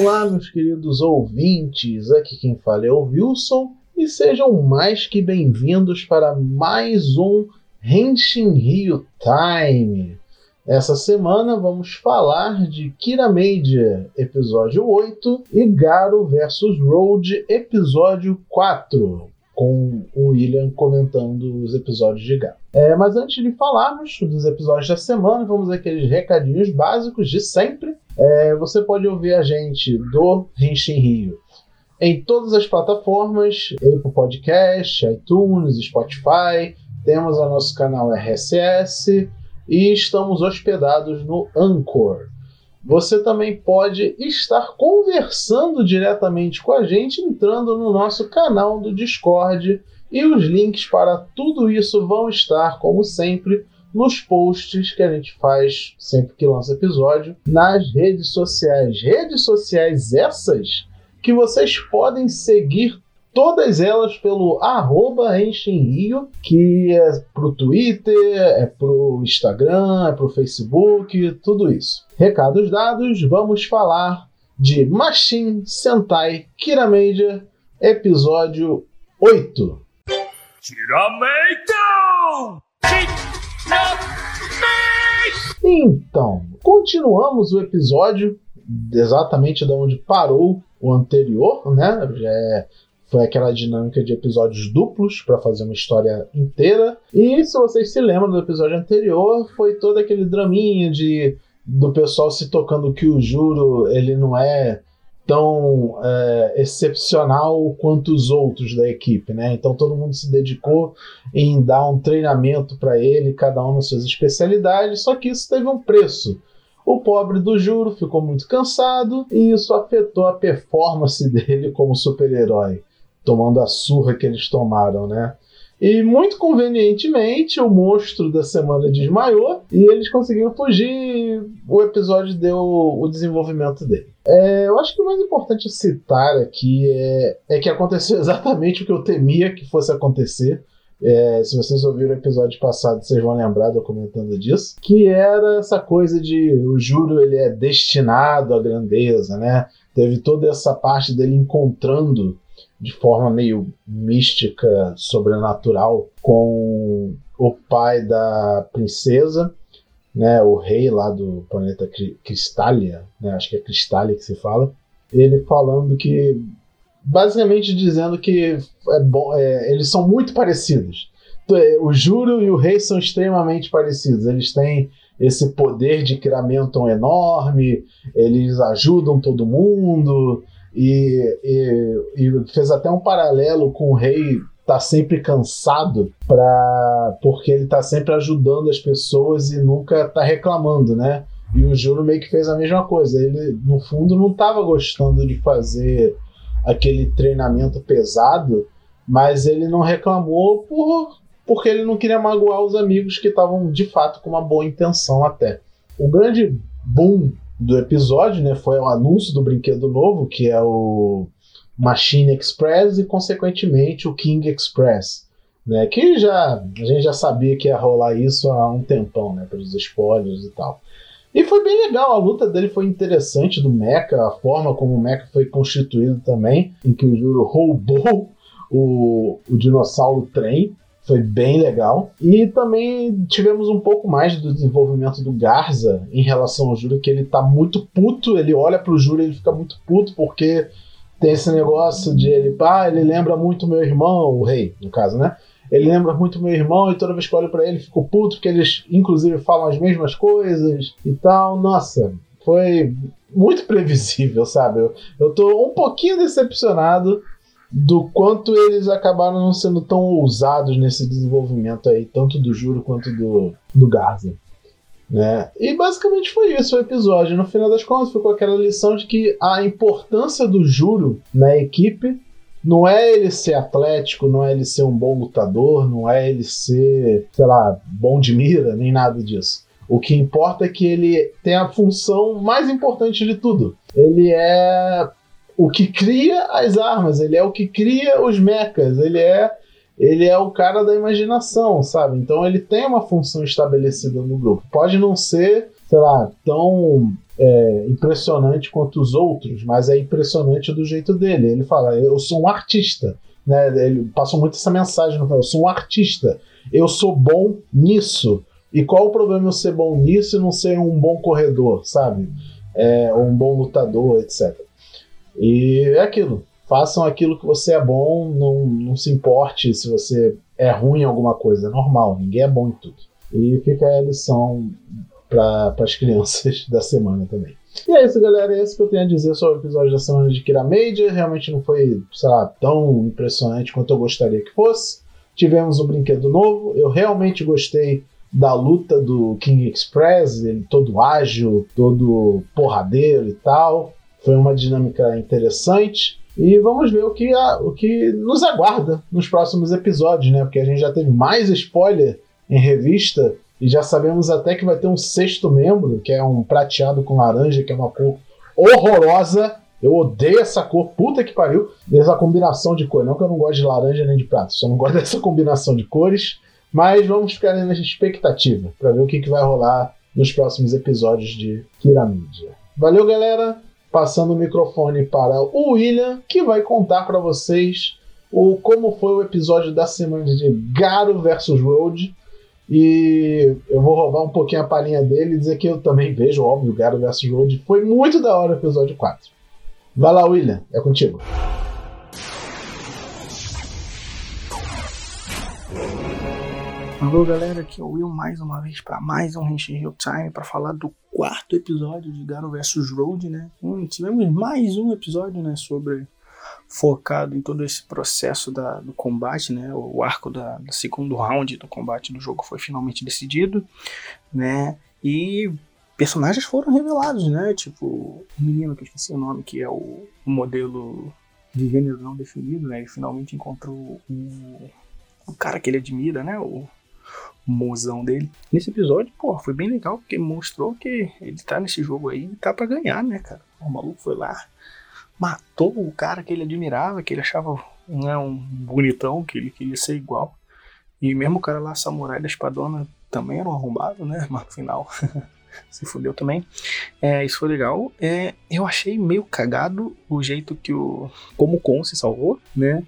Olá, meus queridos ouvintes, aqui quem fala é o Wilson e sejam mais que bem-vindos para mais um Henshin Rio Time. Essa semana vamos falar de Kira Major, episódio 8, e Garo vs Road, episódio 4, com o William comentando os episódios de Garo. É, mas antes de falarmos dos episódios da semana, vamos aqueles recadinhos básicos de sempre. É, você pode ouvir a gente do Henshin Rio em todas as plataformas, Apple Podcast, iTunes, Spotify, temos o nosso canal RSS e estamos hospedados no Anchor. Você também pode estar conversando diretamente com a gente entrando no nosso canal do Discord e os links para tudo isso vão estar, como sempre, nos posts que a gente faz sempre que lança episódio nas redes sociais. Redes sociais essas que vocês podem seguir todas elas pelo arroba Rio, que é pro Twitter, é pro Instagram, é pro Facebook, tudo isso. Recados dados, vamos falar de Machine Sentai Kirameija, episódio 8. Kirameito! Então, continuamos o episódio exatamente de onde parou o anterior, né? É, foi aquela dinâmica de episódios duplos para fazer uma história inteira. E se vocês se lembram do episódio anterior, foi todo aquele draminha de do pessoal se tocando que o Juro ele não é tão é, excepcional quanto os outros da equipe, né? Então todo mundo se dedicou em dar um treinamento para ele, cada um nas suas especialidades, só que isso teve um preço. O pobre do Juro ficou muito cansado e isso afetou a performance dele como super-herói, tomando a surra que eles tomaram, né? E muito convenientemente, o monstro da semana desmaiou e eles conseguiram fugir. O episódio deu o desenvolvimento dele. É, eu acho que o mais importante citar aqui é, é que aconteceu exatamente o que eu temia que fosse acontecer. É, se vocês ouviram o episódio passado, vocês vão lembrar eu comentando disso. Que era essa coisa de o Juro ele é destinado à grandeza, né? Teve toda essa parte dele encontrando de forma meio mística, sobrenatural, com o pai da princesa, né, o rei lá do planeta Cristália, né, acho que é Cristália que se fala, ele falando que, basicamente dizendo que é bom, é, eles são muito parecidos. É, o Juro e o rei são extremamente parecidos, eles têm esse poder de criamento enorme, eles ajudam todo mundo, e, e, e fez até um paralelo com o rei tá sempre cansado para porque ele tá sempre ajudando as pessoas e nunca tá reclamando, né? E o Juro meio que fez a mesma coisa. Ele, no fundo, não estava gostando de fazer aquele treinamento pesado, mas ele não reclamou por, porque ele não queria magoar os amigos que estavam de fato com uma boa intenção até. O grande boom do episódio, né, foi o anúncio do brinquedo novo, que é o Machine Express e consequentemente o King Express, né, que já a gente já sabia que ia rolar isso há um tempão, né, pelos spoilers e tal. E foi bem legal, a luta dele foi interessante do Mecha, a forma como o Mecha foi constituído também, em que o Juro roubou o, o dinossauro trem, foi bem legal. E também tivemos um pouco mais do desenvolvimento do Garza em relação ao Júlio, que ele tá muito puto, ele olha pro Júlio e ele fica muito puto porque tem esse negócio de ele, pá, ah, ele lembra muito meu irmão, o rei, no caso, né? Ele lembra muito meu irmão e toda vez que eu olho pra ele fico puto porque eles, inclusive, falam as mesmas coisas e tal. Nossa, foi muito previsível, sabe? Eu, eu tô um pouquinho decepcionado do quanto eles acabaram não sendo tão ousados nesse desenvolvimento aí, tanto do Juro quanto do, do Garza. Né? E basicamente foi isso o episódio. No final das contas, ficou aquela lição de que a importância do Juro na equipe não é ele ser atlético, não é ele ser um bom lutador, não é ele ser, sei lá, bom de mira, nem nada disso. O que importa é que ele tem a função mais importante de tudo. Ele é o que cria as armas, ele é o que cria os mechas, ele é ele é o cara da imaginação, sabe? Então ele tem uma função estabelecida no grupo. Pode não ser sei lá, tão é, impressionante quanto os outros, mas é impressionante do jeito dele. Ele fala: Eu sou um artista. Né? Ele passou muito essa mensagem: Eu sou um artista. Eu sou bom nisso. E qual o problema eu ser bom nisso e não ser um bom corredor, sabe? É, um bom lutador, etc. E é aquilo. Façam aquilo que você é bom, não, não se importe se você é ruim em alguma coisa, é normal, ninguém é bom em tudo. E fica a lição para as crianças da semana também. E é isso, galera. É isso que eu tenho a dizer sobre o episódio da semana de Kira Major. Realmente não foi, sei lá, tão impressionante quanto eu gostaria que fosse. Tivemos um brinquedo novo. Eu realmente gostei da luta do King Express, ele todo ágil, todo porradeiro e tal. Foi uma dinâmica interessante. E vamos ver o que, a, o que nos aguarda nos próximos episódios, né? Porque a gente já teve mais spoiler em revista e já sabemos até que vai ter um sexto membro, que é um prateado com laranja, que é uma cor horrorosa. Eu odeio essa cor, puta que pariu. Essa combinação de cor. Não que eu não gosto de laranja nem de prata, só não gosto dessa combinação de cores. Mas vamos ficar na expectativa para ver o que, que vai rolar nos próximos episódios de Kiramidia. Valeu, galera! Passando o microfone para o William, que vai contar para vocês o como foi o episódio da semana de Garo vs Road e eu vou roubar um pouquinho a palhinha dele e dizer que eu também vejo, óbvio, Garo vs Road. Foi muito da hora o episódio 4. Vai lá, William, é contigo. Alô galera, aqui é o Will mais uma vez para mais um Henshin Hill Time para falar do quarto episódio de Garo vs Road, né? Hum, tivemos mais um episódio, né, sobre focado em todo esse processo da, do combate, né? O arco da, do segundo round do combate do jogo foi finalmente decidido, né? E personagens foram revelados, né? Tipo, o menino que eu esqueci o nome, que é o, o modelo de gênero não definido, né? Ele finalmente encontrou o, o cara que ele admira, né? O, mozão dele. Nesse episódio, pô, foi bem legal, porque mostrou que ele tá nesse jogo aí e tá pra ganhar, né, cara? O maluco foi lá, matou o cara que ele admirava, que ele achava né, um bonitão, que ele queria ser igual. E mesmo o cara lá, samurai da espadona, também era um arrombado, né? Mas no final se fudeu também. É, isso foi legal. É, eu achei meio cagado o jeito que o. Como o se salvou, né?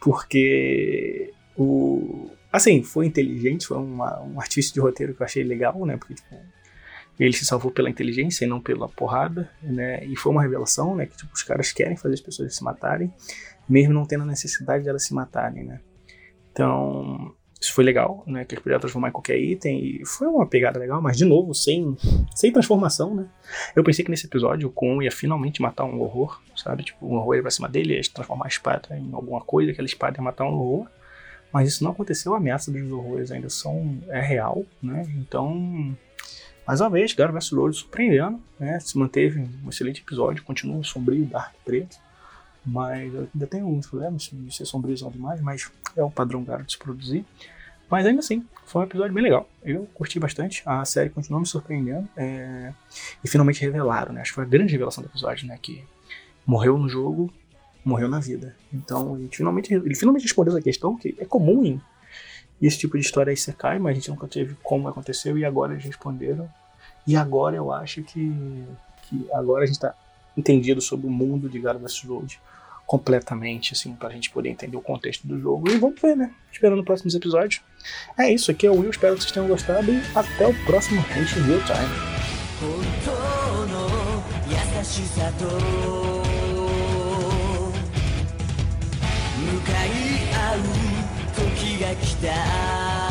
Porque o. Assim, foi inteligente, foi uma, um artista de roteiro que eu achei legal, né? Porque, tipo, ele se salvou pela inteligência e não pela porrada, né? E foi uma revelação, né? Que tipo, os caras querem fazer as pessoas se matarem, mesmo não tendo a necessidade de elas se matarem, né? Então, isso foi legal, né? Que eles podiam transformar em qualquer item e foi uma pegada legal, mas de novo, sem, sem transformação, né? Eu pensei que nesse episódio o Kon ia finalmente matar um horror, sabe? Tipo, um horror ia pra cima dele, ia transformar a espada em alguma coisa, aquela espada ia matar um horror. Mas isso não aconteceu, a ameaça dos horrores ainda são, é real, né? Então, mais uma vez, Garo vs Road surpreendendo, né? Se manteve um excelente episódio, continua sombrio, dark, preto. Mas ainda tem alguns problemas de ser sombrio demais, mas é o padrão Garo de se produzir. Mas ainda assim, foi um episódio bem legal. Eu curti bastante. A série continuou me surpreendendo. É... E finalmente revelaram, né? Acho que foi a grande revelação do episódio, né? Que morreu no jogo, morreu na vida. Então, ele finalmente, ele finalmente respondeu essa questão, que é comum em esse tipo de história aí você cai, mas a gente nunca teve como aconteceu e agora eles responderam. E agora eu acho que, que agora a gente está entendido sobre o mundo de God vs. Road completamente, assim, pra gente poder entender o contexto do jogo. E vamos ver, né? Esperando os próximos episódios. É isso, aqui é o Will, espero que vocês tenham gostado e até o próximo Hate Real Time. が来た